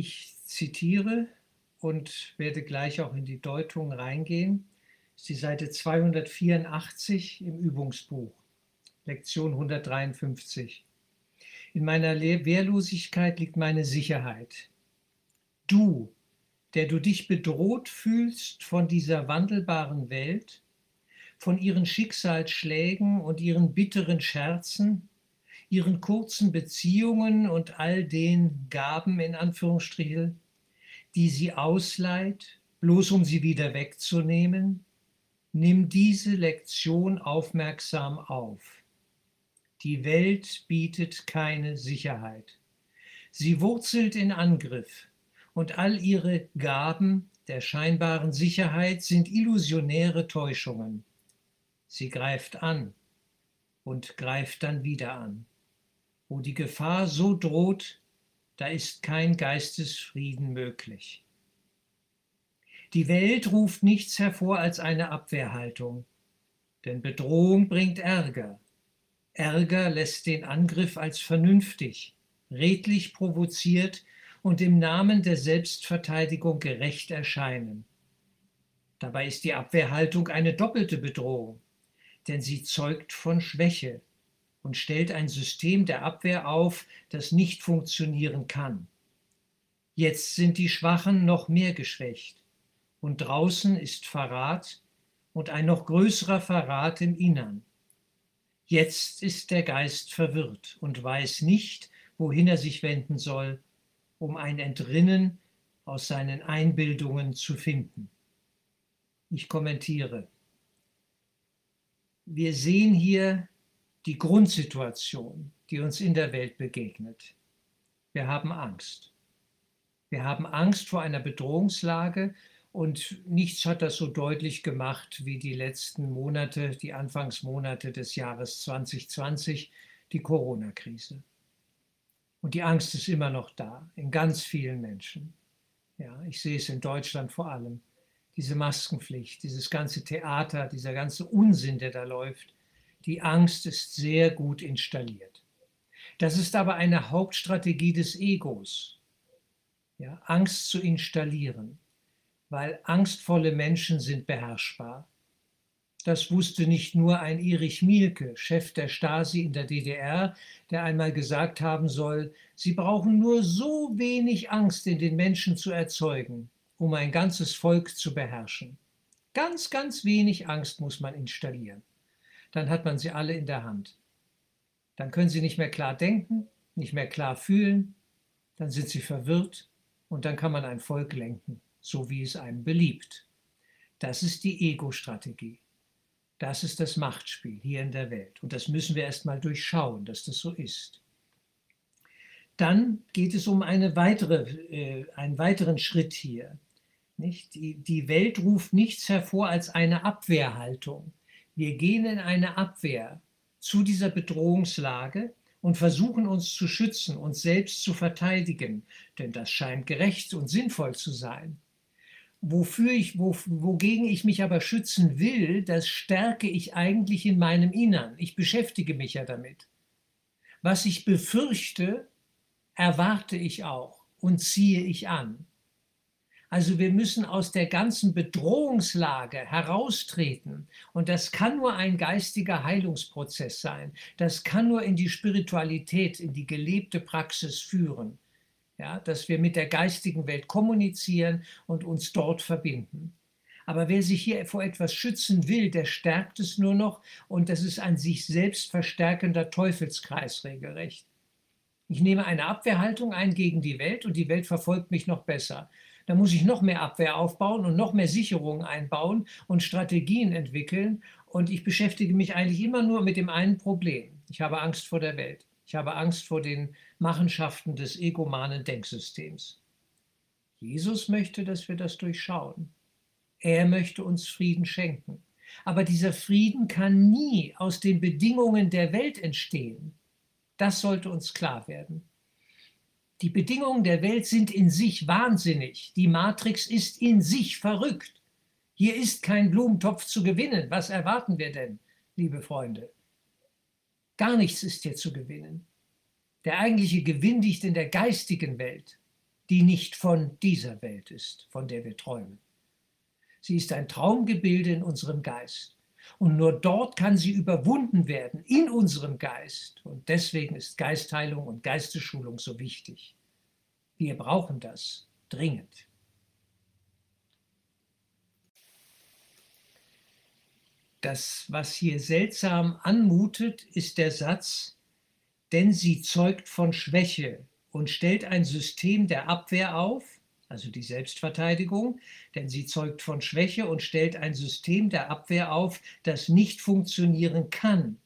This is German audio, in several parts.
Ich zitiere und werde gleich auch in die Deutung reingehen. Das ist die Seite 284 im Übungsbuch, Lektion 153. In meiner Wehrlosigkeit liegt meine Sicherheit. Du, der du dich bedroht fühlst von dieser wandelbaren Welt, von ihren Schicksalsschlägen und ihren bitteren Scherzen, ihren kurzen Beziehungen und all den Gaben in Anführungsstrichen, die sie ausleiht, bloß um sie wieder wegzunehmen, nimm diese Lektion aufmerksam auf. Die Welt bietet keine Sicherheit. Sie wurzelt in Angriff und all ihre Gaben der scheinbaren Sicherheit sind illusionäre Täuschungen. Sie greift an und greift dann wieder an. Wo die Gefahr so droht, da ist kein Geistesfrieden möglich. Die Welt ruft nichts hervor als eine Abwehrhaltung, denn Bedrohung bringt Ärger, Ärger lässt den Angriff als vernünftig, redlich provoziert und im Namen der Selbstverteidigung gerecht erscheinen. Dabei ist die Abwehrhaltung eine doppelte Bedrohung, denn sie zeugt von Schwäche und stellt ein System der Abwehr auf, das nicht funktionieren kann. Jetzt sind die Schwachen noch mehr geschwächt und draußen ist Verrat und ein noch größerer Verrat im Innern. Jetzt ist der Geist verwirrt und weiß nicht, wohin er sich wenden soll, um ein Entrinnen aus seinen Einbildungen zu finden. Ich kommentiere. Wir sehen hier die Grundsituation, die uns in der Welt begegnet. Wir haben Angst. Wir haben Angst vor einer Bedrohungslage, und nichts hat das so deutlich gemacht wie die letzten Monate, die Anfangsmonate des Jahres 2020, die Corona-Krise. Und die Angst ist immer noch da, in ganz vielen Menschen. Ja, ich sehe es in Deutschland vor allem. Diese Maskenpflicht, dieses ganze Theater, dieser ganze Unsinn, der da läuft. Die Angst ist sehr gut installiert. Das ist aber eine Hauptstrategie des Egos, ja, Angst zu installieren weil angstvolle Menschen sind beherrschbar. Das wusste nicht nur ein Erich Mielke, Chef der Stasi in der DDR, der einmal gesagt haben soll, sie brauchen nur so wenig Angst in den Menschen zu erzeugen, um ein ganzes Volk zu beherrschen. Ganz, ganz wenig Angst muss man installieren. Dann hat man sie alle in der Hand. Dann können sie nicht mehr klar denken, nicht mehr klar fühlen, dann sind sie verwirrt und dann kann man ein Volk lenken so wie es einem beliebt. Das ist die Ego-Strategie. Das ist das Machtspiel hier in der Welt. Und das müssen wir erstmal durchschauen, dass das so ist. Dann geht es um eine weitere, äh, einen weiteren Schritt hier. Nicht? Die, die Welt ruft nichts hervor als eine Abwehrhaltung. Wir gehen in eine Abwehr zu dieser Bedrohungslage und versuchen uns zu schützen, uns selbst zu verteidigen, denn das scheint gerecht und sinnvoll zu sein. Wofür ich, wo, wogegen ich mich aber schützen will, das stärke ich eigentlich in meinem Innern. Ich beschäftige mich ja damit. Was ich befürchte, erwarte ich auch und ziehe ich an. Also wir müssen aus der ganzen Bedrohungslage heraustreten. Und das kann nur ein geistiger Heilungsprozess sein. Das kann nur in die Spiritualität, in die gelebte Praxis führen ja, dass wir mit der geistigen Welt kommunizieren und uns dort verbinden. Aber wer sich hier vor etwas schützen will, der stärkt es nur noch und das ist ein sich selbst verstärkender Teufelskreis regelrecht. Ich nehme eine Abwehrhaltung ein gegen die Welt und die Welt verfolgt mich noch besser. Da muss ich noch mehr Abwehr aufbauen und noch mehr Sicherungen einbauen und Strategien entwickeln und ich beschäftige mich eigentlich immer nur mit dem einen Problem. Ich habe Angst vor der Welt. Ich habe Angst vor den Machenschaften des egomanen Denksystems. Jesus möchte, dass wir das durchschauen. Er möchte uns Frieden schenken. Aber dieser Frieden kann nie aus den Bedingungen der Welt entstehen. Das sollte uns klar werden. Die Bedingungen der Welt sind in sich wahnsinnig. Die Matrix ist in sich verrückt. Hier ist kein Blumentopf zu gewinnen. Was erwarten wir denn, liebe Freunde? Gar nichts ist hier zu gewinnen. Der eigentliche Gewinn liegt in der geistigen Welt. die nicht von dieser Welt ist, von der wir träumen. Sie ist ein Traumgebilde in unserem Geist. Und nur dort kann sie überwunden werden, in unserem Geist. Und deswegen ist Geistheilung und Geistesschulung so wichtig. Wir brauchen das dringend. Das, was hier seltsam anmutet, ist der Satz, denn sie zeugt von Schwäche und stellt ein System der Abwehr auf, also die Selbstverteidigung, denn sie zeugt von Schwäche und stellt ein System der Abwehr auf, das nicht funktionieren kann.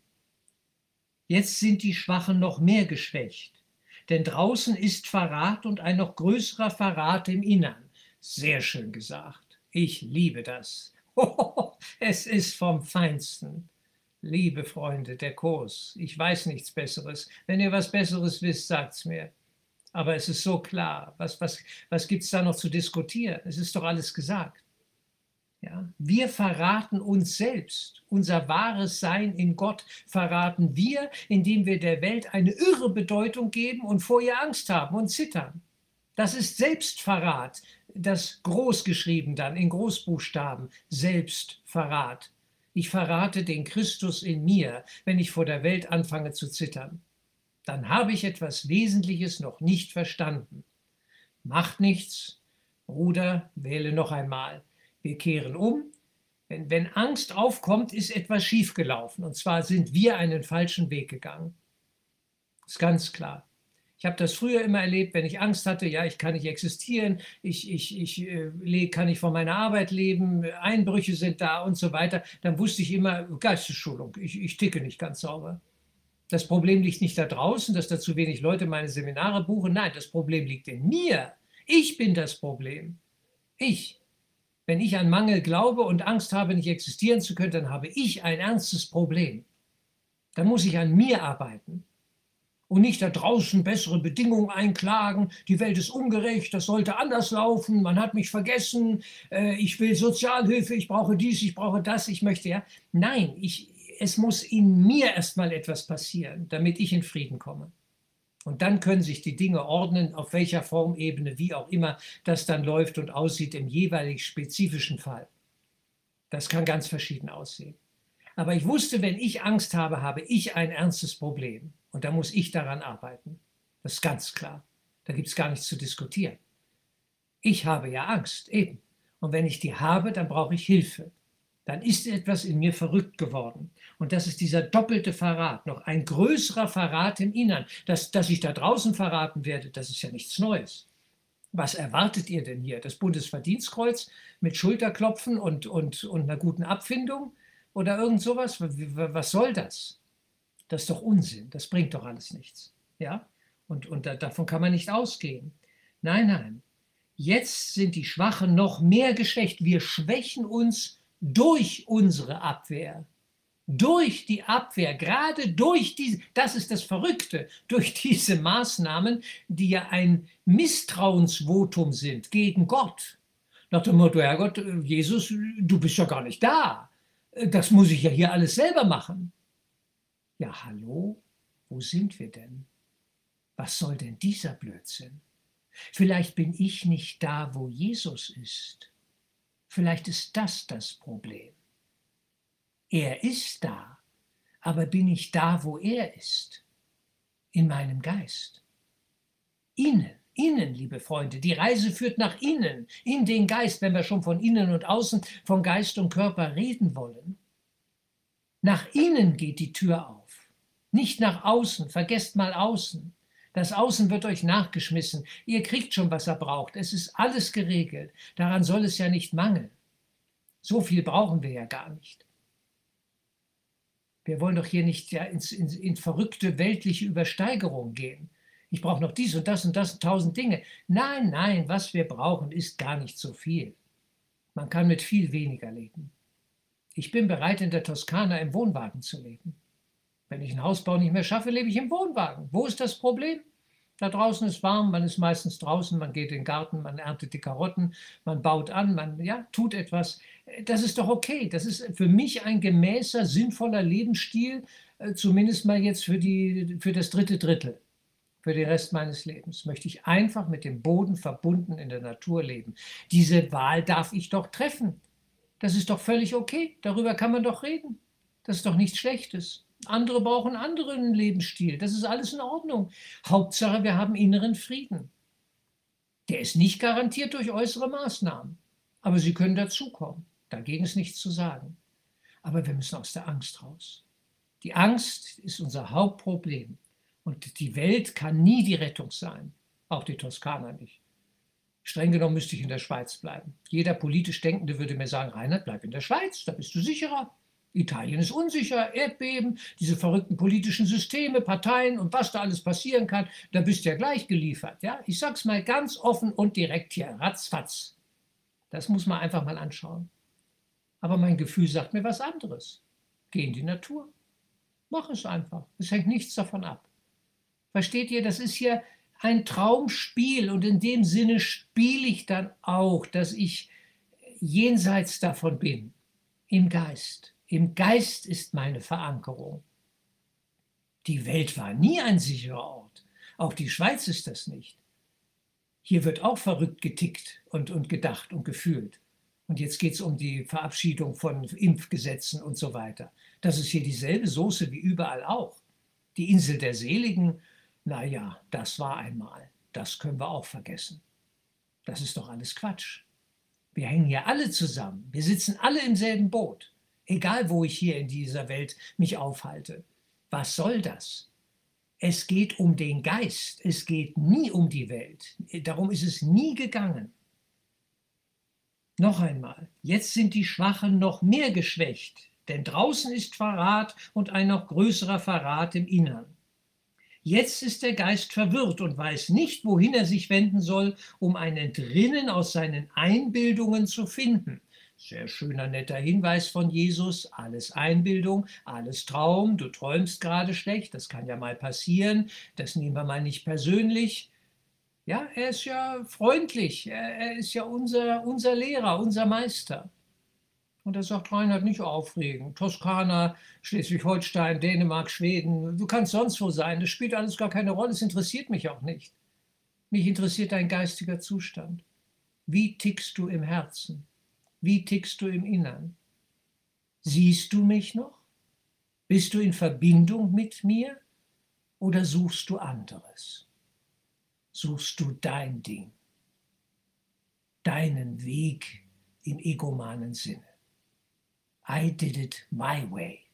Jetzt sind die Schwachen noch mehr geschwächt, denn draußen ist Verrat und ein noch größerer Verrat im Innern. Sehr schön gesagt. Ich liebe das. es ist vom Feinsten. Liebe Freunde, der Kurs, ich weiß nichts Besseres. Wenn ihr was Besseres wisst, sagt's mir. Aber es ist so klar. Was, was, was gibt es da noch zu diskutieren? Es ist doch alles gesagt. Ja? Wir verraten uns selbst. Unser wahres Sein in Gott verraten wir, indem wir der Welt eine irre Bedeutung geben und vor ihr Angst haben und zittern. Das ist Selbstverrat, das großgeschrieben dann in Großbuchstaben, Selbstverrat. Ich verrate den Christus in mir, wenn ich vor der Welt anfange zu zittern dann habe ich etwas Wesentliches noch nicht verstanden. Macht nichts, Bruder, wähle noch einmal. Wir kehren um. Wenn, wenn Angst aufkommt, ist etwas schiefgelaufen. Und zwar sind wir einen falschen Weg gegangen. Ist ganz klar. Ich habe das früher immer erlebt, wenn ich Angst hatte, ja, ich kann nicht existieren, ich, ich, ich äh, kann nicht von meiner Arbeit leben, Einbrüche sind da und so weiter, dann wusste ich immer, Geistesschulung, ich, ich ticke nicht ganz sauber. Das Problem liegt nicht da draußen, dass da zu wenig Leute meine Seminare buchen. Nein, das Problem liegt in mir. Ich bin das Problem. Ich. Wenn ich an Mangel glaube und Angst habe, nicht existieren zu können, dann habe ich ein ernstes Problem. Dann muss ich an mir arbeiten und nicht da draußen bessere Bedingungen einklagen. Die Welt ist ungerecht, das sollte anders laufen, man hat mich vergessen, äh, ich will Sozialhilfe, ich brauche dies, ich brauche das, ich möchte ja. Nein, ich, es muss in mir erstmal etwas passieren, damit ich in Frieden komme. Und dann können sich die Dinge ordnen, auf welcher Formebene, wie auch immer das dann läuft und aussieht im jeweilig spezifischen Fall. Das kann ganz verschieden aussehen. Aber ich wusste, wenn ich Angst habe, habe ich ein ernstes Problem. Und da muss ich daran arbeiten. Das ist ganz klar. Da gibt es gar nichts zu diskutieren. Ich habe ja Angst, eben. Und wenn ich die habe, dann brauche ich Hilfe dann ist etwas in mir verrückt geworden. Und das ist dieser doppelte Verrat, noch ein größerer Verrat im Innern. Dass, dass ich da draußen verraten werde, das ist ja nichts Neues. Was erwartet ihr denn hier? Das Bundesverdienstkreuz mit Schulterklopfen und, und, und einer guten Abfindung? Oder irgend sowas? Was soll das? Das ist doch Unsinn. Das bringt doch alles nichts. Ja? Und, und da, davon kann man nicht ausgehen. Nein, nein. Jetzt sind die Schwachen noch mehr geschwächt. Wir schwächen uns durch unsere Abwehr, durch die Abwehr, gerade durch diese, das ist das Verrückte, durch diese Maßnahmen, die ja ein Misstrauensvotum sind gegen Gott. Nach dem Motto, Herrgott, Jesus, du bist ja gar nicht da. Das muss ich ja hier alles selber machen. Ja, hallo, wo sind wir denn? Was soll denn dieser Blödsinn? Vielleicht bin ich nicht da, wo Jesus ist. Vielleicht ist das das Problem. Er ist da, aber bin ich da, wo er ist? In meinem Geist. Innen, innen, liebe Freunde. Die Reise führt nach innen, in den Geist, wenn wir schon von innen und außen, von Geist und Körper reden wollen. Nach innen geht die Tür auf, nicht nach außen. Vergesst mal außen. Das Außen wird euch nachgeschmissen. Ihr kriegt schon, was er braucht. Es ist alles geregelt. Daran soll es ja nicht mangeln. So viel brauchen wir ja gar nicht. Wir wollen doch hier nicht ja ins, in, in verrückte weltliche Übersteigerung gehen. Ich brauche noch dies und das und das und tausend Dinge. Nein, nein, was wir brauchen, ist gar nicht so viel. Man kann mit viel weniger leben. Ich bin bereit, in der Toskana im Wohnwagen zu leben. Wenn ich einen Hausbau nicht mehr schaffe, lebe ich im Wohnwagen. Wo ist das Problem? Da draußen ist warm, man ist meistens draußen, man geht in den Garten, man erntet die Karotten, man baut an, man ja, tut etwas. Das ist doch okay. Das ist für mich ein gemäßer, sinnvoller Lebensstil, äh, zumindest mal jetzt für, die, für das dritte Drittel. Für den Rest meines Lebens möchte ich einfach mit dem Boden verbunden in der Natur leben. Diese Wahl darf ich doch treffen. Das ist doch völlig okay. Darüber kann man doch reden. Das ist doch nichts Schlechtes. Andere brauchen anderen Lebensstil. Das ist alles in Ordnung. Hauptsache, wir haben inneren Frieden. Der ist nicht garantiert durch äußere Maßnahmen. Aber sie können dazukommen. Dagegen ist nichts zu sagen. Aber wir müssen aus der Angst raus. Die Angst ist unser Hauptproblem. Und die Welt kann nie die Rettung sein. Auch die Toskana nicht. Streng genommen müsste ich in der Schweiz bleiben. Jeder politisch Denkende würde mir sagen, Reinhard, bleib in der Schweiz, da bist du sicherer. Italien ist unsicher, Erdbeben, diese verrückten politischen Systeme, Parteien und was da alles passieren kann, da bist du ja gleich geliefert. Ja? Ich sag's mal ganz offen und direkt hier, ratzfatz. Das muss man einfach mal anschauen. Aber mein Gefühl sagt mir was anderes. Geh in die Natur. Mach es einfach. Es hängt nichts davon ab. Versteht ihr, das ist hier ein Traumspiel und in dem Sinne spiele ich dann auch, dass ich jenseits davon bin, im Geist. Im Geist ist meine Verankerung. Die Welt war nie ein sicherer Ort. Auch die Schweiz ist das nicht. Hier wird auch verrückt getickt und, und gedacht und gefühlt. Und jetzt geht es um die Verabschiedung von Impfgesetzen und so weiter. Das ist hier dieselbe Soße wie überall auch. Die Insel der Seligen, naja, das war einmal. Das können wir auch vergessen. Das ist doch alles Quatsch. Wir hängen hier alle zusammen. Wir sitzen alle im selben Boot egal wo ich hier in dieser Welt mich aufhalte. Was soll das? Es geht um den Geist, es geht nie um die Welt. Darum ist es nie gegangen. Noch einmal, jetzt sind die Schwachen noch mehr geschwächt, denn draußen ist Verrat und ein noch größerer Verrat im Innern. Jetzt ist der Geist verwirrt und weiß nicht, wohin er sich wenden soll, um ein Entrinnen aus seinen Einbildungen zu finden. Sehr schöner, netter Hinweis von Jesus. Alles Einbildung, alles Traum. Du träumst gerade schlecht. Das kann ja mal passieren. Das nehmen wir mal nicht persönlich. Ja, er ist ja freundlich. Er, ist ja unser, unser Lehrer, unser Meister. Und er sagt, Reinhard, nicht aufregen. Toskana, Schleswig-Holstein, Dänemark, Schweden, du kannst sonst wo sein. Das spielt alles gar keine Rolle. Es interessiert mich auch nicht. Mich interessiert dein geistiger Zustand. Wie tickst du im Herzen? Wie tickst du im Innern? Siehst du mich noch? Bist du in Verbindung mit mir oder suchst du anderes? Suchst du dein Ding, deinen Weg im egomanen Sinne? I did it my way,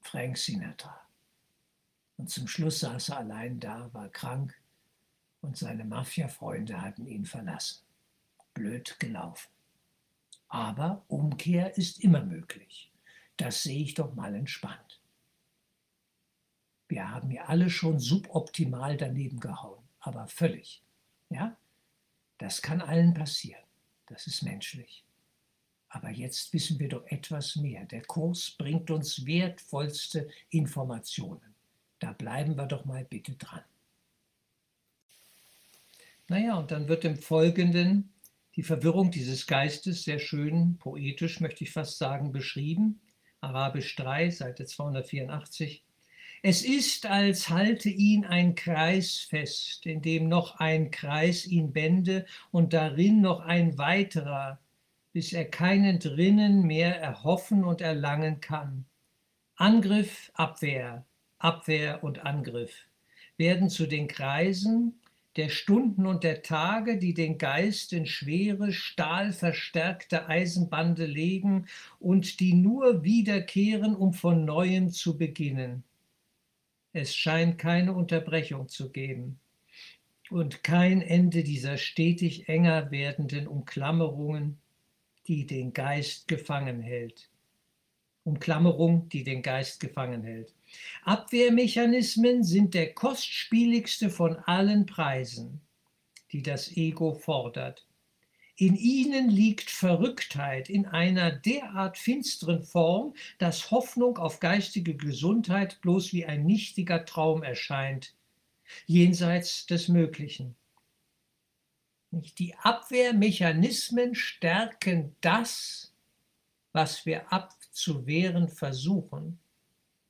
Frank Sinatra. Und zum Schluss saß er allein da, war krank und seine Mafia-Freunde hatten ihn verlassen. Blöd gelaufen. Aber Umkehr ist immer möglich. Das sehe ich doch mal entspannt. Wir haben ja alle schon suboptimal daneben gehauen, aber völlig. Ja? Das kann allen passieren. Das ist menschlich. Aber jetzt wissen wir doch etwas mehr. Der Kurs bringt uns wertvollste Informationen. Da bleiben wir doch mal bitte dran. Naja, und dann wird im Folgenden die Verwirrung dieses Geistes sehr schön poetisch, möchte ich fast sagen, beschrieben. Arabisch 3, Seite 284. Es ist, als halte ihn ein Kreis fest, in dem noch ein Kreis ihn bände und darin noch ein weiterer, bis er keinen drinnen mehr erhoffen und erlangen kann. Angriff, Abwehr, Abwehr und Angriff werden zu den Kreisen, der Stunden und der Tage, die den Geist in schwere, stahlverstärkte Eisenbande legen und die nur wiederkehren, um von neuem zu beginnen. Es scheint keine Unterbrechung zu geben und kein Ende dieser stetig enger werdenden Umklammerungen, die den Geist gefangen hält. Umklammerung, die den Geist gefangen hält. Abwehrmechanismen sind der kostspieligste von allen Preisen, die das Ego fordert. In ihnen liegt Verrücktheit in einer derart finsteren Form, dass Hoffnung auf geistige Gesundheit bloß wie ein nichtiger Traum erscheint, jenseits des Möglichen. Die Abwehrmechanismen stärken das, was wir abzuwehren versuchen,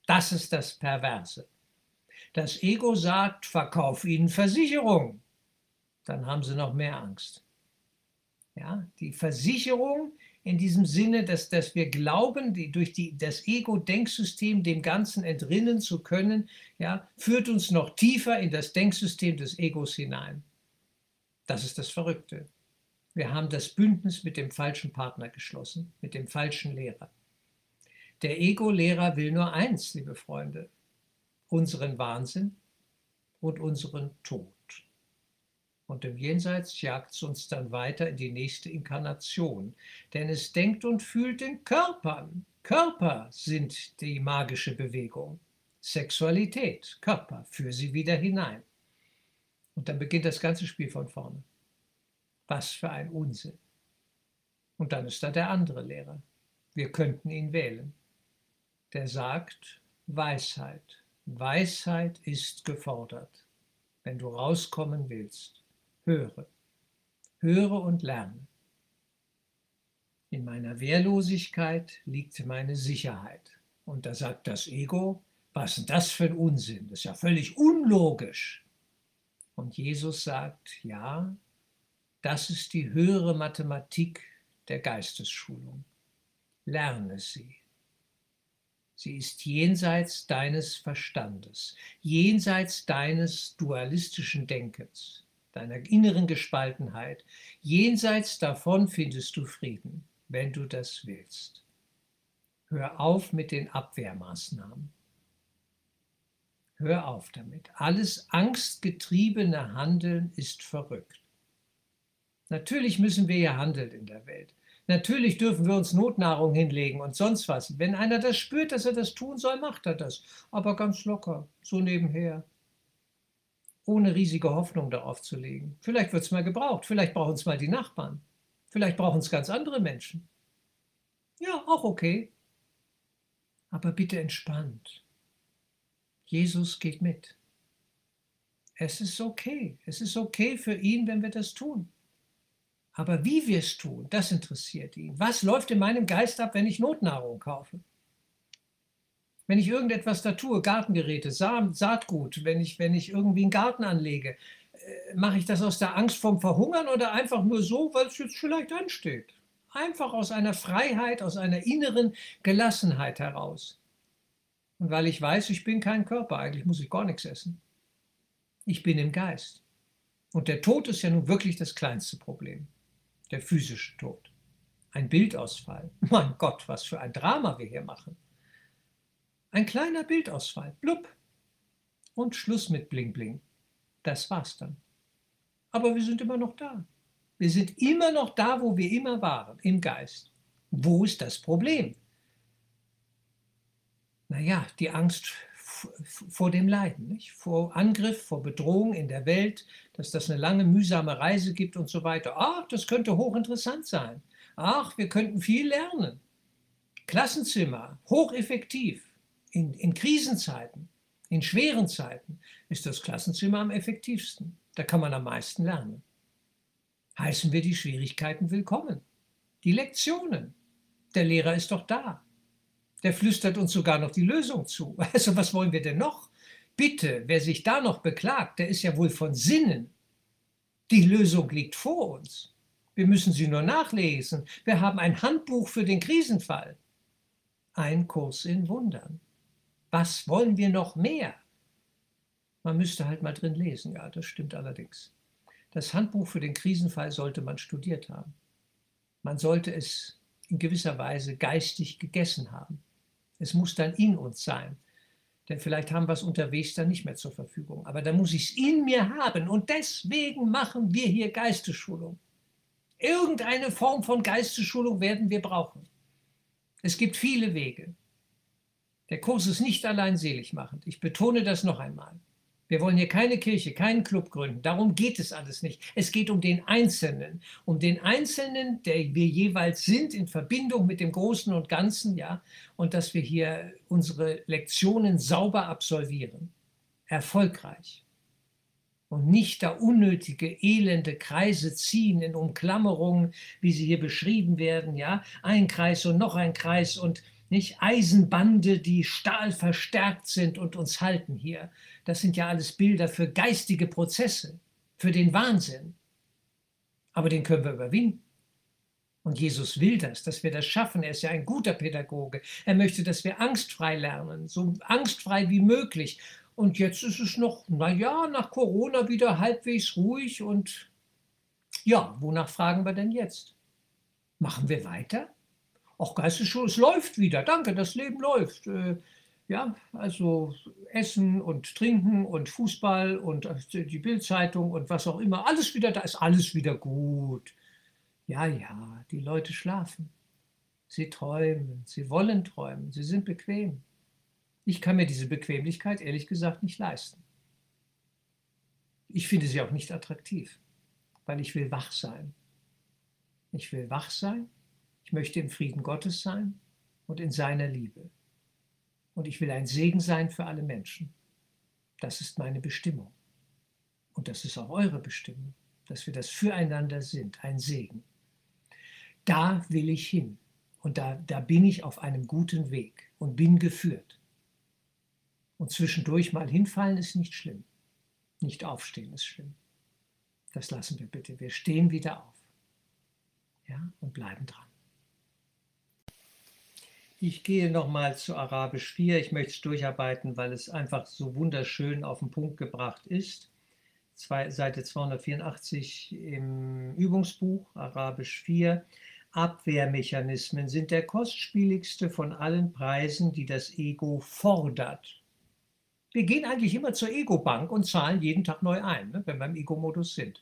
das ist das Perverse. Das Ego sagt, verkauf ihnen Versicherung. Dann haben sie noch mehr Angst. Ja, die Versicherung in diesem Sinne, dass, dass wir glauben, die, durch die, das Ego-Denksystem dem Ganzen entrinnen zu können, ja, führt uns noch tiefer in das Denksystem des Egos hinein. Das ist das Verrückte. Wir haben das Bündnis mit dem falschen Partner geschlossen, mit dem falschen Lehrer. Der Ego-Lehrer will nur eins, liebe Freunde, unseren Wahnsinn und unseren Tod. Und im Jenseits jagt es uns dann weiter in die nächste Inkarnation. Denn es denkt und fühlt in Körpern. Körper sind die magische Bewegung. Sexualität, Körper, führ sie wieder hinein. Und dann beginnt das ganze Spiel von vorne. Was für ein Unsinn. Und dann ist da der andere Lehrer. Wir könnten ihn wählen. Der sagt Weisheit. Weisheit ist gefordert, wenn du rauskommen willst höre. Höre und lerne. In meiner Wehrlosigkeit liegt meine Sicherheit. Und da sagt das Ego, was ist das für ein Unsinn? Das ist ja völlig unlogisch. Und Jesus sagt, ja, das ist die höhere Mathematik der Geistesschulung. Lerne sie. Sie ist jenseits deines Verstandes, jenseits deines dualistischen Denkens deiner inneren Gespaltenheit. Jenseits davon findest du Frieden, wenn du das willst. Hör auf mit den Abwehrmaßnahmen. Hör auf damit. Alles angstgetriebene Handeln ist verrückt. Natürlich müssen wir ja handeln in der Welt. Natürlich dürfen wir uns Notnahrung hinlegen und sonst was. Wenn einer das spürt, dass er das tun soll, macht er das. Aber ganz locker, so nebenher ohne riesige Hoffnung darauf zu legen. Vielleicht wird es mal gebraucht, vielleicht brauchen es mal die Nachbarn, vielleicht brauchen es ganz andere Menschen. Ja, auch okay. Aber bitte entspannt. Jesus geht mit. Es ist okay. Es ist okay für ihn, wenn wir das tun. Aber wie wir es tun, das interessiert ihn. Was läuft in meinem Geist ab, wenn ich Notnahrung kaufe? wenn ich irgendetwas da tue, Gartengeräte, Sa Saatgut, wenn ich, wenn ich irgendwie einen Garten anlege, äh, mache ich das aus der Angst vom Verhungern oder einfach nur so, weil es jetzt vielleicht ansteht? Einfach aus einer Freiheit, aus einer inneren Gelassenheit heraus. Und weil ich weiß, ich bin kein Körper, eigentlich muss ich gar nichts essen. Ich bin im Geist. Und der Tod ist ja nun wirklich das kleinste Problem. Der physische Tod. Ein Bildausfall. Mein Gott, was für ein Drama wir hier machen. Ein kleiner Bildausfall, blub. Und Schluss mit Bling Bling. Das war's dann. Aber wir sind immer noch da. Wir sind immer noch da, wo wir immer waren, im Geist. Wo ist das Problem? Naja, die Angst vor dem Leiden, nicht? vor Angriff, vor Bedrohung in der Welt, dass das eine lange, mühsame Reise gibt und so weiter. Ach, das könnte hochinteressant sein. Ach, wir könnten viel lernen. Klassenzimmer, hocheffektiv in, in Krisenzeiten, in schweren Zeiten ist das Klassenzimmer am effektivsten. Da kann man am meisten lernen. Heißen wir die Schwierigkeiten willkommen. Die Lektionen. Der Lehrer ist doch da. Der flüstert uns sogar noch die Lösung zu. Also was wollen wir denn noch? Bitte, wer sich da noch beklagt, der ist ja wohl von Sinnen. Die Lösung liegt vor uns. Wir müssen sie nur nachlesen. Wir haben ein Handbuch für den Krisenfall. Ein Kurs in Wundern. Was wollen wir noch mehr? Man müsste halt mal drin lesen, ja, das stimmt allerdings. Das Handbuch für den Krisenfall sollte man studiert haben. Man sollte es in gewisser Weise geistig gegessen haben. Es muss dann in uns sein. Denn vielleicht haben wir es unterwegs dann nicht mehr zur Verfügung. Aber dann muss ich es in mir haben. Und deswegen machen wir hier Geistesschulung. Irgendeine Form von Geistesschulung werden wir brauchen. Es gibt viele Wege. Der Kurs ist nicht allein seligmachend. Ich betone das noch einmal. Wir wollen hier keine Kirche, keinen Club gründen. Darum geht es alles nicht. Es geht um den Einzelnen, um den Einzelnen, der wir jeweils sind, in Verbindung mit dem Großen und Ganzen, ja, und dass wir hier unsere Lektionen sauber absolvieren, erfolgreich und nicht da unnötige, elende Kreise ziehen in Umklammerungen, wie sie hier beschrieben werden, ja, ein Kreis und noch ein Kreis und nicht? Eisenbande, die stahlverstärkt sind und uns halten hier. Das sind ja alles Bilder für geistige Prozesse, für den Wahnsinn. Aber den können wir überwinden. Und Jesus will das, dass wir das schaffen. Er ist ja ein guter Pädagoge. Er möchte, dass wir angstfrei lernen, so angstfrei wie möglich. Und jetzt ist es noch, naja, nach Corona wieder halbwegs ruhig. Und ja, wonach fragen wir denn jetzt? Machen wir weiter? Auch Geistesschule, es läuft wieder. Danke, das Leben läuft. Äh, ja, also Essen und Trinken und Fußball und die Bildzeitung und was auch immer, alles wieder, da ist alles wieder gut. Ja, ja, die Leute schlafen. Sie träumen, sie wollen träumen, sie sind bequem. Ich kann mir diese Bequemlichkeit ehrlich gesagt nicht leisten. Ich finde sie auch nicht attraktiv, weil ich will wach sein. Ich will wach sein, ich möchte im Frieden Gottes sein und in seiner Liebe. Und ich will ein Segen sein für alle Menschen. Das ist meine Bestimmung. Und das ist auch eure Bestimmung, dass wir das füreinander sind, ein Segen. Da will ich hin. Und da, da bin ich auf einem guten Weg und bin geführt. Und zwischendurch mal hinfallen ist nicht schlimm. Nicht aufstehen ist schlimm. Das lassen wir bitte. Wir stehen wieder auf. Ja, und bleiben dran. Ich gehe nochmal zu Arabisch 4. Ich möchte es durcharbeiten, weil es einfach so wunderschön auf den Punkt gebracht ist. Zwei, Seite 284 im Übungsbuch, Arabisch 4. Abwehrmechanismen sind der kostspieligste von allen Preisen, die das Ego fordert. Wir gehen eigentlich immer zur Ego-Bank und zahlen jeden Tag neu ein, ne, wenn wir im Ego-Modus sind.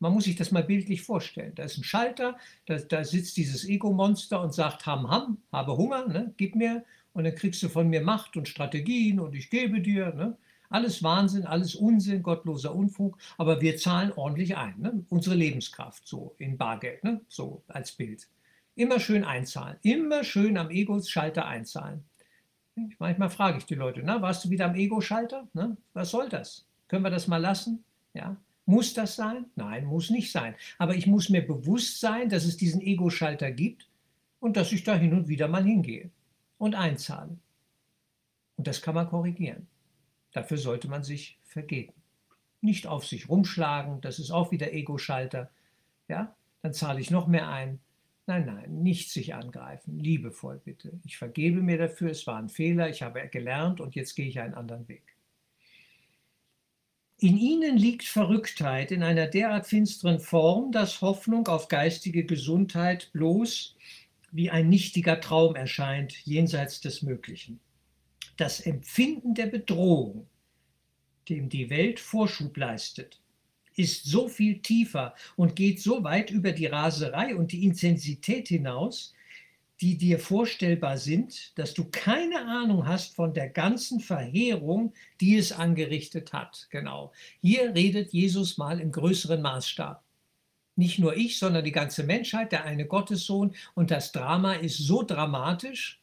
Man muss sich das mal bildlich vorstellen. Da ist ein Schalter, da, da sitzt dieses Ego-Monster und sagt, ham, ham, habe Hunger, ne, gib mir. Und dann kriegst du von mir Macht und Strategien und ich gebe dir. Ne. Alles Wahnsinn, alles Unsinn, gottloser Unfug, aber wir zahlen ordentlich ein. Ne? Unsere Lebenskraft so in Bargeld, ne? so als Bild. Immer schön einzahlen, immer schön am Ego-Schalter einzahlen. Manchmal frage ich die Leute, na, warst du wieder am Ego-Schalter? Ne? Was soll das? Können wir das mal lassen? Ja? Muss das sein? Nein, muss nicht sein. Aber ich muss mir bewusst sein, dass es diesen Ego-Schalter gibt und dass ich da hin und wieder mal hingehe und einzahle. Und das kann man korrigieren. Dafür sollte man sich vergeben. Nicht auf sich rumschlagen, das ist auch wieder Ego-Schalter. Ja, dann zahle ich noch mehr ein. Nein, nein, nicht sich angreifen, liebevoll bitte. Ich vergebe mir dafür, es war ein Fehler, ich habe gelernt und jetzt gehe ich einen anderen Weg. In ihnen liegt Verrücktheit in einer derart finsteren Form, dass Hoffnung auf geistige Gesundheit bloß wie ein nichtiger Traum erscheint, jenseits des Möglichen. Das Empfinden der Bedrohung, dem die Welt Vorschub leistet, ist so viel tiefer und geht so weit über die Raserei und die Intensität hinaus, die dir vorstellbar sind, dass du keine Ahnung hast von der ganzen Verheerung, die es angerichtet hat. Genau. Hier redet Jesus mal im größeren Maßstab. Nicht nur ich, sondern die ganze Menschheit, der eine Gottessohn. Und das Drama ist so dramatisch,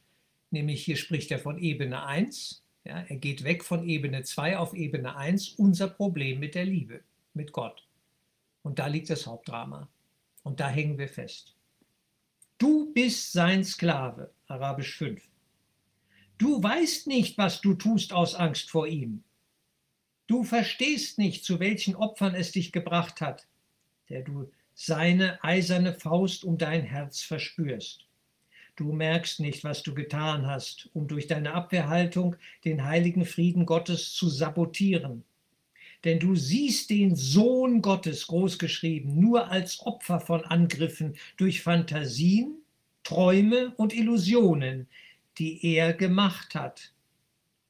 nämlich hier spricht er von Ebene 1. Ja, er geht weg von Ebene 2 auf Ebene 1, unser Problem mit der Liebe, mit Gott. Und da liegt das Hauptdrama. Und da hängen wir fest. Bist sein Sklave, Arabisch 5. Du weißt nicht, was du tust aus Angst vor ihm. Du verstehst nicht, zu welchen Opfern es dich gebracht hat, der du seine eiserne Faust um dein Herz verspürst. Du merkst nicht, was du getan hast, um durch deine Abwehrhaltung den heiligen Frieden Gottes zu sabotieren. Denn du siehst den Sohn Gottes, großgeschrieben, nur als Opfer von Angriffen durch Fantasien, Träume und Illusionen, die er gemacht hat.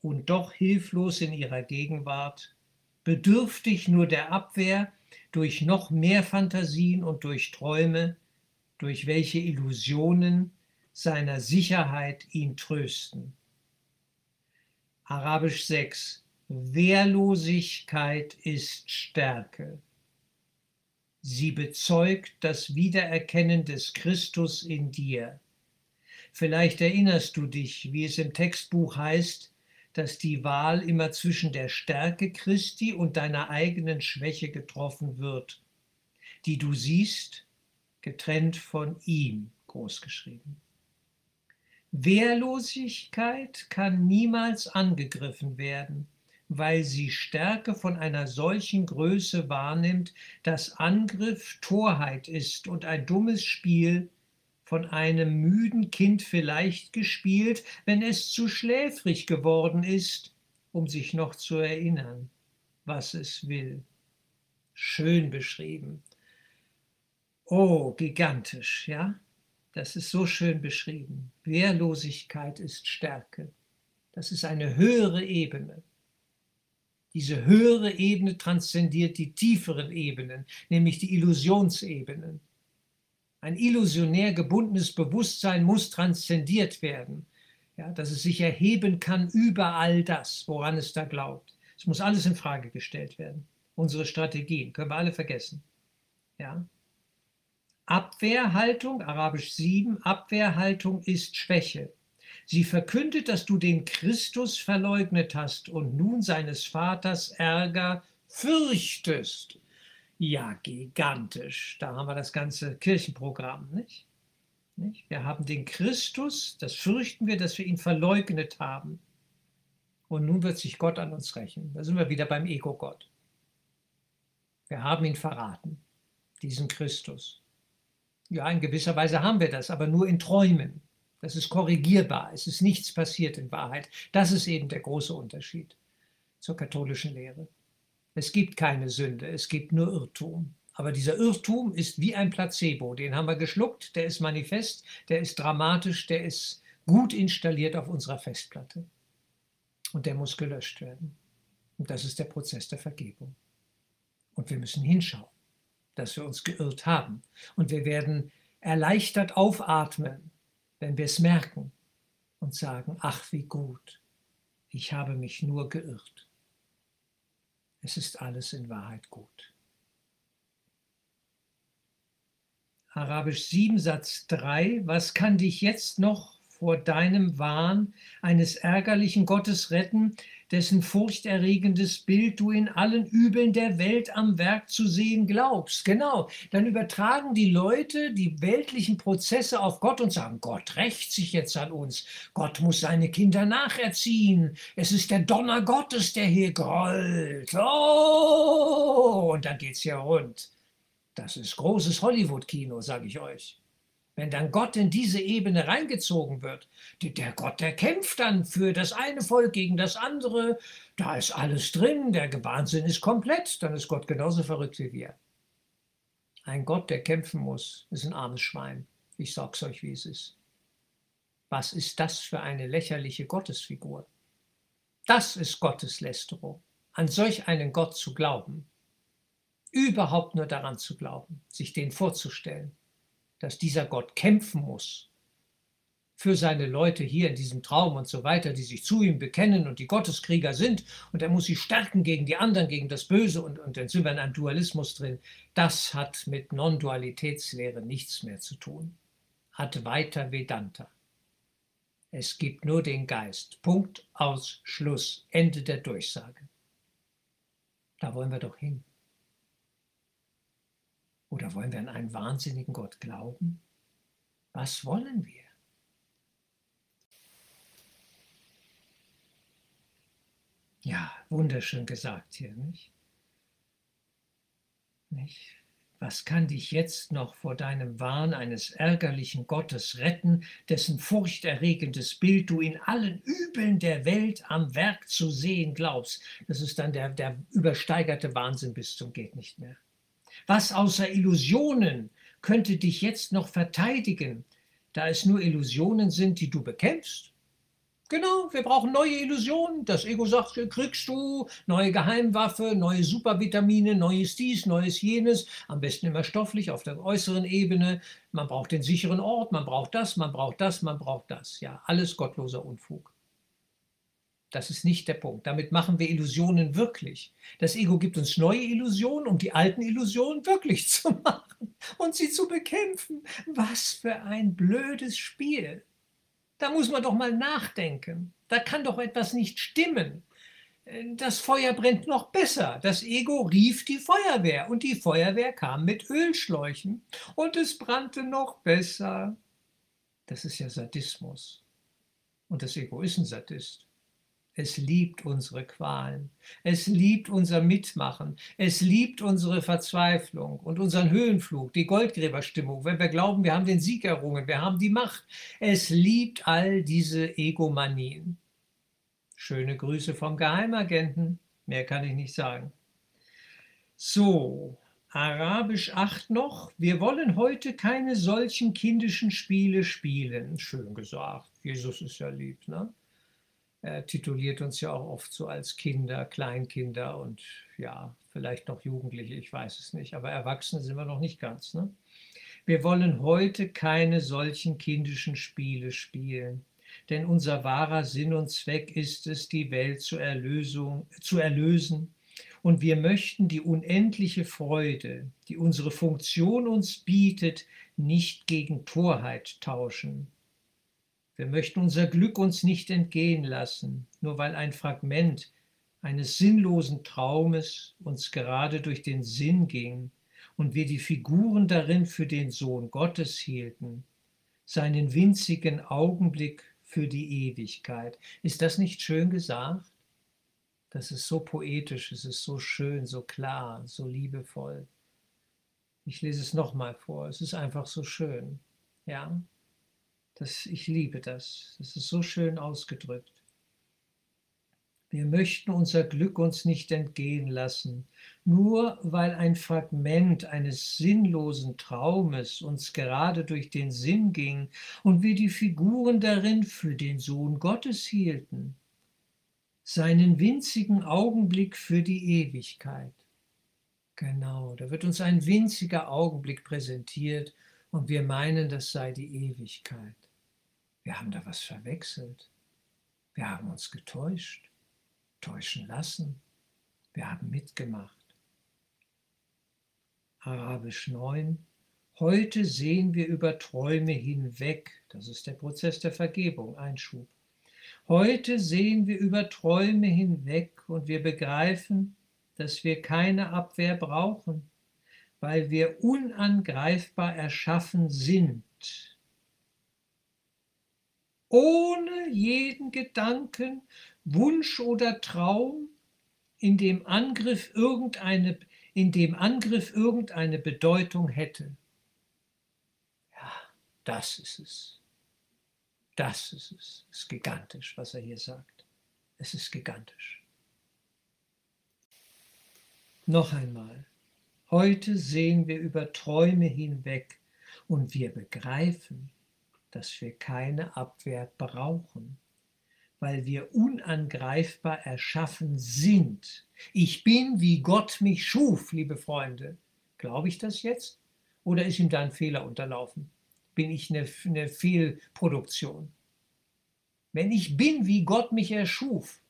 Und doch hilflos in ihrer Gegenwart, bedürftig nur der Abwehr durch noch mehr Fantasien und durch Träume, durch welche Illusionen seiner Sicherheit ihn trösten. Arabisch 6 Wehrlosigkeit ist Stärke. Sie bezeugt das Wiedererkennen des Christus in dir. Vielleicht erinnerst du dich, wie es im Textbuch heißt, dass die Wahl immer zwischen der Stärke Christi und deiner eigenen Schwäche getroffen wird, die du siehst, getrennt von ihm, großgeschrieben. Wehrlosigkeit kann niemals angegriffen werden, weil sie Stärke von einer solchen Größe wahrnimmt, dass Angriff Torheit ist und ein dummes Spiel, von einem müden Kind vielleicht gespielt, wenn es zu schläfrig geworden ist, um sich noch zu erinnern, was es will. Schön beschrieben. Oh, gigantisch, ja? Das ist so schön beschrieben. Wehrlosigkeit ist Stärke. Das ist eine höhere Ebene. Diese höhere Ebene transzendiert die tieferen Ebenen, nämlich die Illusionsebenen. Ein illusionär gebundenes Bewusstsein muss transzendiert werden, ja, dass es sich erheben kann über all das, woran es da glaubt. Es muss alles in Frage gestellt werden. Unsere Strategien können wir alle vergessen. Ja. Abwehrhaltung, Arabisch 7, Abwehrhaltung ist Schwäche. Sie verkündet, dass du den Christus verleugnet hast und nun seines Vaters Ärger fürchtest. Ja, gigantisch. Da haben wir das ganze Kirchenprogramm, nicht? nicht? Wir haben den Christus, das fürchten wir, dass wir ihn verleugnet haben. Und nun wird sich Gott an uns rächen. Da sind wir wieder beim Ego-Gott. Wir haben ihn verraten, diesen Christus. Ja, in gewisser Weise haben wir das, aber nur in Träumen. Das ist korrigierbar. Es ist nichts passiert in Wahrheit. Das ist eben der große Unterschied zur katholischen Lehre. Es gibt keine Sünde, es gibt nur Irrtum. Aber dieser Irrtum ist wie ein Placebo. Den haben wir geschluckt, der ist manifest, der ist dramatisch, der ist gut installiert auf unserer Festplatte. Und der muss gelöscht werden. Und das ist der Prozess der Vergebung. Und wir müssen hinschauen, dass wir uns geirrt haben. Und wir werden erleichtert aufatmen, wenn wir es merken und sagen, ach wie gut, ich habe mich nur geirrt es ist alles in Wahrheit gut. Arabisch 7 Satz 3, was kann dich jetzt noch vor deinem Wahn eines ärgerlichen Gottes retten, dessen furchterregendes Bild du in allen Übeln der Welt am Werk zu sehen glaubst. Genau, dann übertragen die Leute die weltlichen Prozesse auf Gott und sagen, Gott rächt sich jetzt an uns, Gott muss seine Kinder nacherziehen, es ist der Donner Gottes, der hier grollt. Oh, und dann geht's hier rund. Das ist großes Hollywood-Kino, sage ich euch. Wenn dann Gott in diese Ebene reingezogen wird, der Gott, der kämpft dann für das eine Volk gegen das andere, da ist alles drin, der Wahnsinn ist komplett, dann ist Gott genauso verrückt wie wir. Ein Gott, der kämpfen muss, ist ein armes Schwein. Ich sag's euch, wie es ist. Was ist das für eine lächerliche Gottesfigur? Das ist Gotteslästerung, an solch einen Gott zu glauben. Überhaupt nur daran zu glauben, sich den vorzustellen dass dieser Gott kämpfen muss für seine Leute hier in diesem Traum und so weiter, die sich zu ihm bekennen und die Gotteskrieger sind und er muss sie stärken gegen die anderen, gegen das Böse und, und dann sind wir in einem Dualismus drin. Das hat mit Non-Dualitätslehre nichts mehr zu tun. Hat weiter Vedanta. Es gibt nur den Geist. Punkt, aus, Schluss, Ende der Durchsage. Da wollen wir doch hin. Oder wollen wir an einen wahnsinnigen Gott glauben? Was wollen wir? Ja, wunderschön gesagt hier, nicht? nicht? Was kann dich jetzt noch vor deinem Wahn eines ärgerlichen Gottes retten, dessen furchterregendes Bild du in allen Übeln der Welt am Werk zu sehen glaubst? Das ist dann der, der übersteigerte Wahnsinn bis zum geht nicht mehr. Was außer Illusionen könnte dich jetzt noch verteidigen, da es nur Illusionen sind, die du bekämpfst? Genau, wir brauchen neue Illusionen. Das Ego sagt, kriegst du neue Geheimwaffe, neue Supervitamine, neues dies, neues jenes, am besten immer stofflich auf der äußeren Ebene. Man braucht den sicheren Ort, man braucht das, man braucht das, man braucht das. Ja, alles gottloser Unfug. Das ist nicht der Punkt. Damit machen wir Illusionen wirklich. Das Ego gibt uns neue Illusionen, um die alten Illusionen wirklich zu machen und sie zu bekämpfen. Was für ein blödes Spiel. Da muss man doch mal nachdenken. Da kann doch etwas nicht stimmen. Das Feuer brennt noch besser. Das Ego rief die Feuerwehr und die Feuerwehr kam mit Ölschläuchen und es brannte noch besser. Das ist ja Sadismus. Und das Ego ist ein Sadist. Es liebt unsere Qualen. Es liebt unser Mitmachen. Es liebt unsere Verzweiflung und unseren Höhenflug, die Goldgräberstimmung, wenn wir glauben, wir haben den Sieg errungen, wir haben die Macht. Es liebt all diese Egomanien. Schöne Grüße vom Geheimagenten. Mehr kann ich nicht sagen. So, Arabisch 8 noch. Wir wollen heute keine solchen kindischen Spiele spielen. Schön gesagt. Jesus ist ja lieb, ne? Er tituliert uns ja auch oft so als Kinder, Kleinkinder und ja, vielleicht noch Jugendliche, ich weiß es nicht, aber Erwachsene sind wir noch nicht ganz. Ne? Wir wollen heute keine solchen kindischen Spiele spielen, denn unser wahrer Sinn und Zweck ist es, die Welt zur Erlösung, zu erlösen und wir möchten die unendliche Freude, die unsere Funktion uns bietet, nicht gegen Torheit tauschen. Wir möchten unser Glück uns nicht entgehen lassen, nur weil ein Fragment eines sinnlosen Traumes uns gerade durch den Sinn ging und wir die Figuren darin für den Sohn Gottes hielten, seinen winzigen Augenblick für die Ewigkeit. Ist das nicht schön gesagt? Das ist so poetisch, es ist so schön, so klar, so liebevoll. Ich lese es nochmal vor, es ist einfach so schön. Ja, das, ich liebe das. Das ist so schön ausgedrückt. Wir möchten unser Glück uns nicht entgehen lassen, nur weil ein Fragment eines sinnlosen Traumes uns gerade durch den Sinn ging und wir die Figuren darin für den Sohn Gottes hielten, seinen winzigen Augenblick für die Ewigkeit. Genau, da wird uns ein winziger Augenblick präsentiert und wir meinen, das sei die Ewigkeit. Wir haben da was verwechselt. Wir haben uns getäuscht, täuschen lassen. Wir haben mitgemacht. Arabisch 9. Heute sehen wir über Träume hinweg. Das ist der Prozess der Vergebung, Einschub. Heute sehen wir über Träume hinweg und wir begreifen, dass wir keine Abwehr brauchen, weil wir unangreifbar erschaffen sind ohne jeden Gedanken, Wunsch oder Traum, in dem Angriff irgendeine, in dem Angriff irgendeine Bedeutung hätte. Ja, das ist es. Das ist es. Es ist gigantisch, was er hier sagt. Es ist gigantisch. Noch einmal. Heute sehen wir über Träume hinweg und wir begreifen, dass wir keine Abwehr brauchen, weil wir unangreifbar erschaffen sind. Ich bin, wie Gott mich schuf, liebe Freunde. Glaube ich das jetzt? Oder ist ihm da ein Fehler unterlaufen? Bin ich eine, eine Fehlproduktion? Wenn ich bin, wie Gott mich erschuf,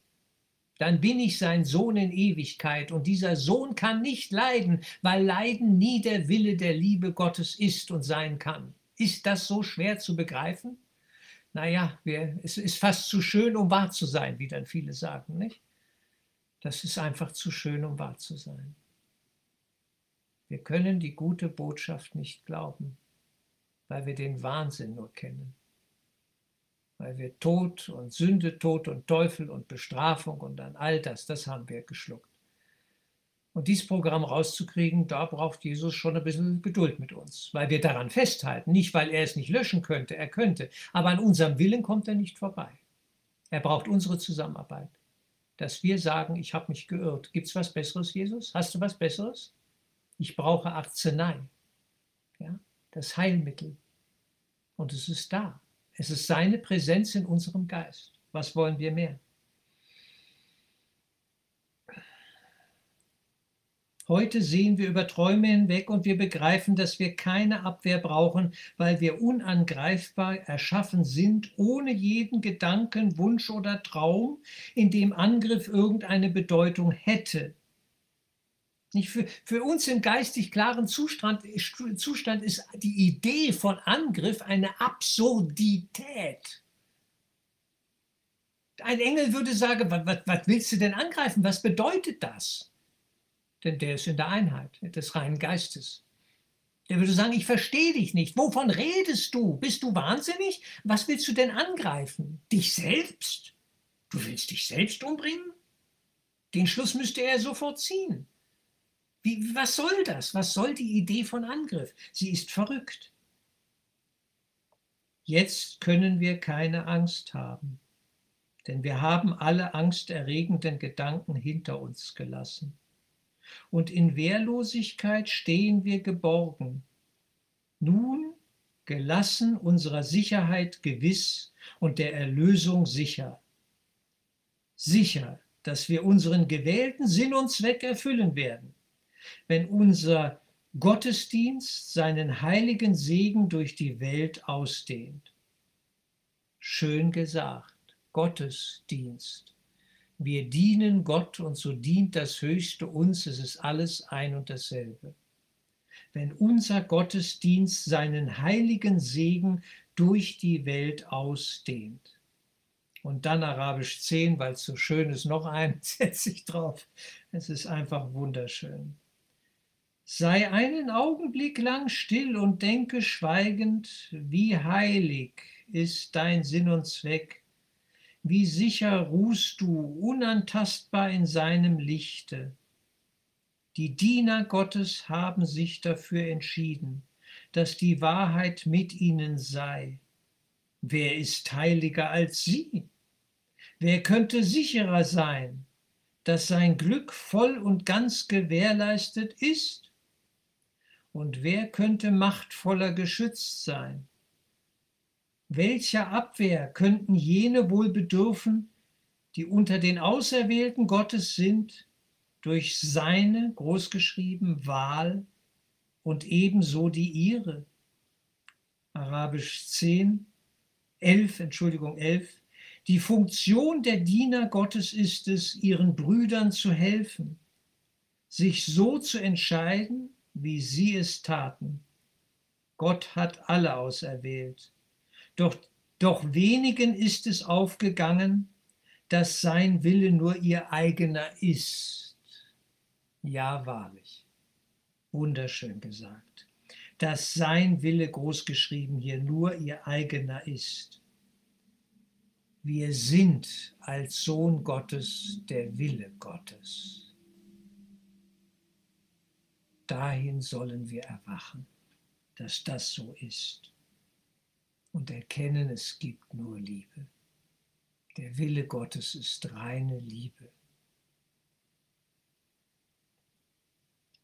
dann bin ich sein Sohn in Ewigkeit und dieser Sohn kann nicht leiden, weil Leiden nie der Wille der Liebe Gottes ist und sein kann. Ist das so schwer zu begreifen? Naja, wir, es ist fast zu schön, um wahr zu sein, wie dann viele sagen, nicht? Das ist einfach zu schön, um wahr zu sein. Wir können die gute Botschaft nicht glauben, weil wir den Wahnsinn nur kennen. Weil wir Tod und Sünde, Tod und Teufel und Bestrafung und dann all das, das haben wir geschluckt. Und dieses Programm rauszukriegen, da braucht Jesus schon ein bisschen Geduld mit uns, weil wir daran festhalten. Nicht, weil er es nicht löschen könnte, er könnte, aber an unserem Willen kommt er nicht vorbei. Er braucht unsere Zusammenarbeit. Dass wir sagen, ich habe mich geirrt. Gibt es was Besseres, Jesus? Hast du was Besseres? Ich brauche Arznei. Ja? Das Heilmittel. Und es ist da. Es ist seine Präsenz in unserem Geist. Was wollen wir mehr? Heute sehen wir über Träume hinweg und wir begreifen, dass wir keine Abwehr brauchen, weil wir unangreifbar erschaffen sind, ohne jeden Gedanken, Wunsch oder Traum, in dem Angriff irgendeine Bedeutung hätte. Für, für uns im geistig klaren Zustand, Zustand ist die Idee von Angriff eine Absurdität. Ein Engel würde sagen, was, was willst du denn angreifen? Was bedeutet das? Denn der ist in der Einheit des reinen Geistes. Der würde sagen, ich verstehe dich nicht. Wovon redest du? Bist du wahnsinnig? Was willst du denn angreifen? Dich selbst? Du willst dich selbst umbringen? Den Schluss müsste er sofort ziehen. Wie, was soll das? Was soll die Idee von Angriff? Sie ist verrückt. Jetzt können wir keine Angst haben, denn wir haben alle angsterregenden Gedanken hinter uns gelassen. Und in Wehrlosigkeit stehen wir geborgen, nun gelassen unserer Sicherheit gewiss und der Erlösung sicher. Sicher, dass wir unseren gewählten Sinn und Zweck erfüllen werden, wenn unser Gottesdienst seinen heiligen Segen durch die Welt ausdehnt. Schön gesagt, Gottesdienst. Wir dienen Gott und so dient das Höchste uns, es ist alles ein und dasselbe. Wenn unser Gottesdienst seinen heiligen Segen durch die Welt ausdehnt. Und dann Arabisch 10, weil es so schön ist, noch ein, setze ich drauf. Es ist einfach wunderschön. Sei einen Augenblick lang still und denke schweigend, wie heilig ist dein Sinn und Zweck, wie sicher ruhst du unantastbar in seinem Lichte. Die Diener Gottes haben sich dafür entschieden, dass die Wahrheit mit ihnen sei. Wer ist heiliger als sie? Wer könnte sicherer sein, dass sein Glück voll und ganz gewährleistet ist? Und wer könnte machtvoller geschützt sein? Welcher Abwehr könnten jene wohl bedürfen, die unter den Auserwählten Gottes sind, durch seine, großgeschrieben, Wahl und ebenso die ihre? Arabisch 10, 11, Entschuldigung, 11. Die Funktion der Diener Gottes ist es, ihren Brüdern zu helfen, sich so zu entscheiden, wie sie es taten. Gott hat alle auserwählt. Doch, doch wenigen ist es aufgegangen, dass sein Wille nur ihr eigener ist. Ja, wahrlich. Wunderschön gesagt. Dass sein Wille großgeschrieben hier nur ihr eigener ist. Wir sind als Sohn Gottes der Wille Gottes. Dahin sollen wir erwachen, dass das so ist und erkennen, es gibt nur Liebe. Der Wille Gottes ist reine Liebe.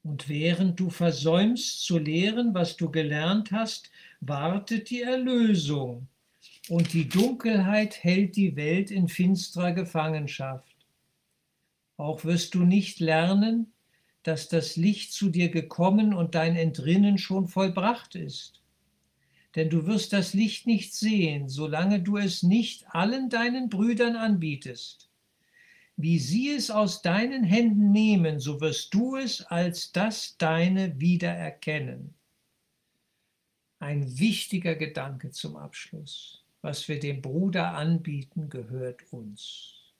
Und während du versäumst zu lehren, was du gelernt hast, wartet die Erlösung, und die Dunkelheit hält die Welt in finsterer Gefangenschaft. Auch wirst du nicht lernen, dass das Licht zu dir gekommen und dein Entrinnen schon vollbracht ist. Denn du wirst das Licht nicht sehen, solange du es nicht allen deinen Brüdern anbietest. Wie sie es aus deinen Händen nehmen, so wirst du es als das deine wiedererkennen. Ein wichtiger Gedanke zum Abschluss. Was wir dem Bruder anbieten, gehört uns.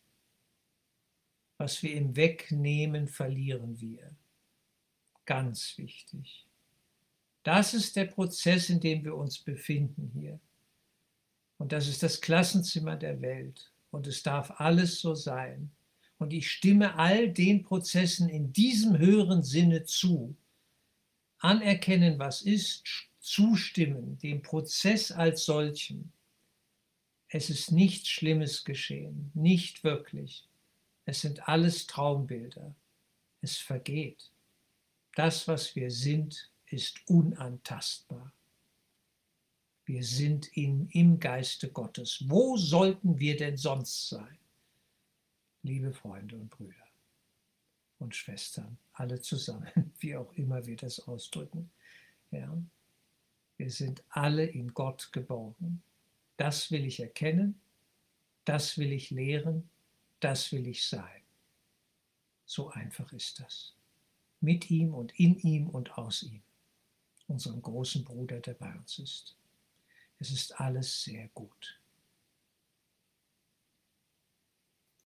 Was wir ihm wegnehmen, verlieren wir. Ganz wichtig. Das ist der Prozess, in dem wir uns befinden hier. Und das ist das Klassenzimmer der Welt. Und es darf alles so sein. Und ich stimme all den Prozessen in diesem höheren Sinne zu. Anerkennen, was ist, zustimmen, dem Prozess als solchen. Es ist nichts Schlimmes geschehen, nicht wirklich. Es sind alles Traumbilder. Es vergeht. Das, was wir sind, ist unantastbar. Wir sind in, im Geiste Gottes. Wo sollten wir denn sonst sein? Liebe Freunde und Brüder und Schwestern, alle zusammen, wie auch immer wir das ausdrücken. Ja, wir sind alle in Gott geborgen. Das will ich erkennen, das will ich lehren, das will ich sein. So einfach ist das. Mit ihm und in ihm und aus ihm, unserem großen Bruder, der bei uns ist. Es ist alles sehr gut.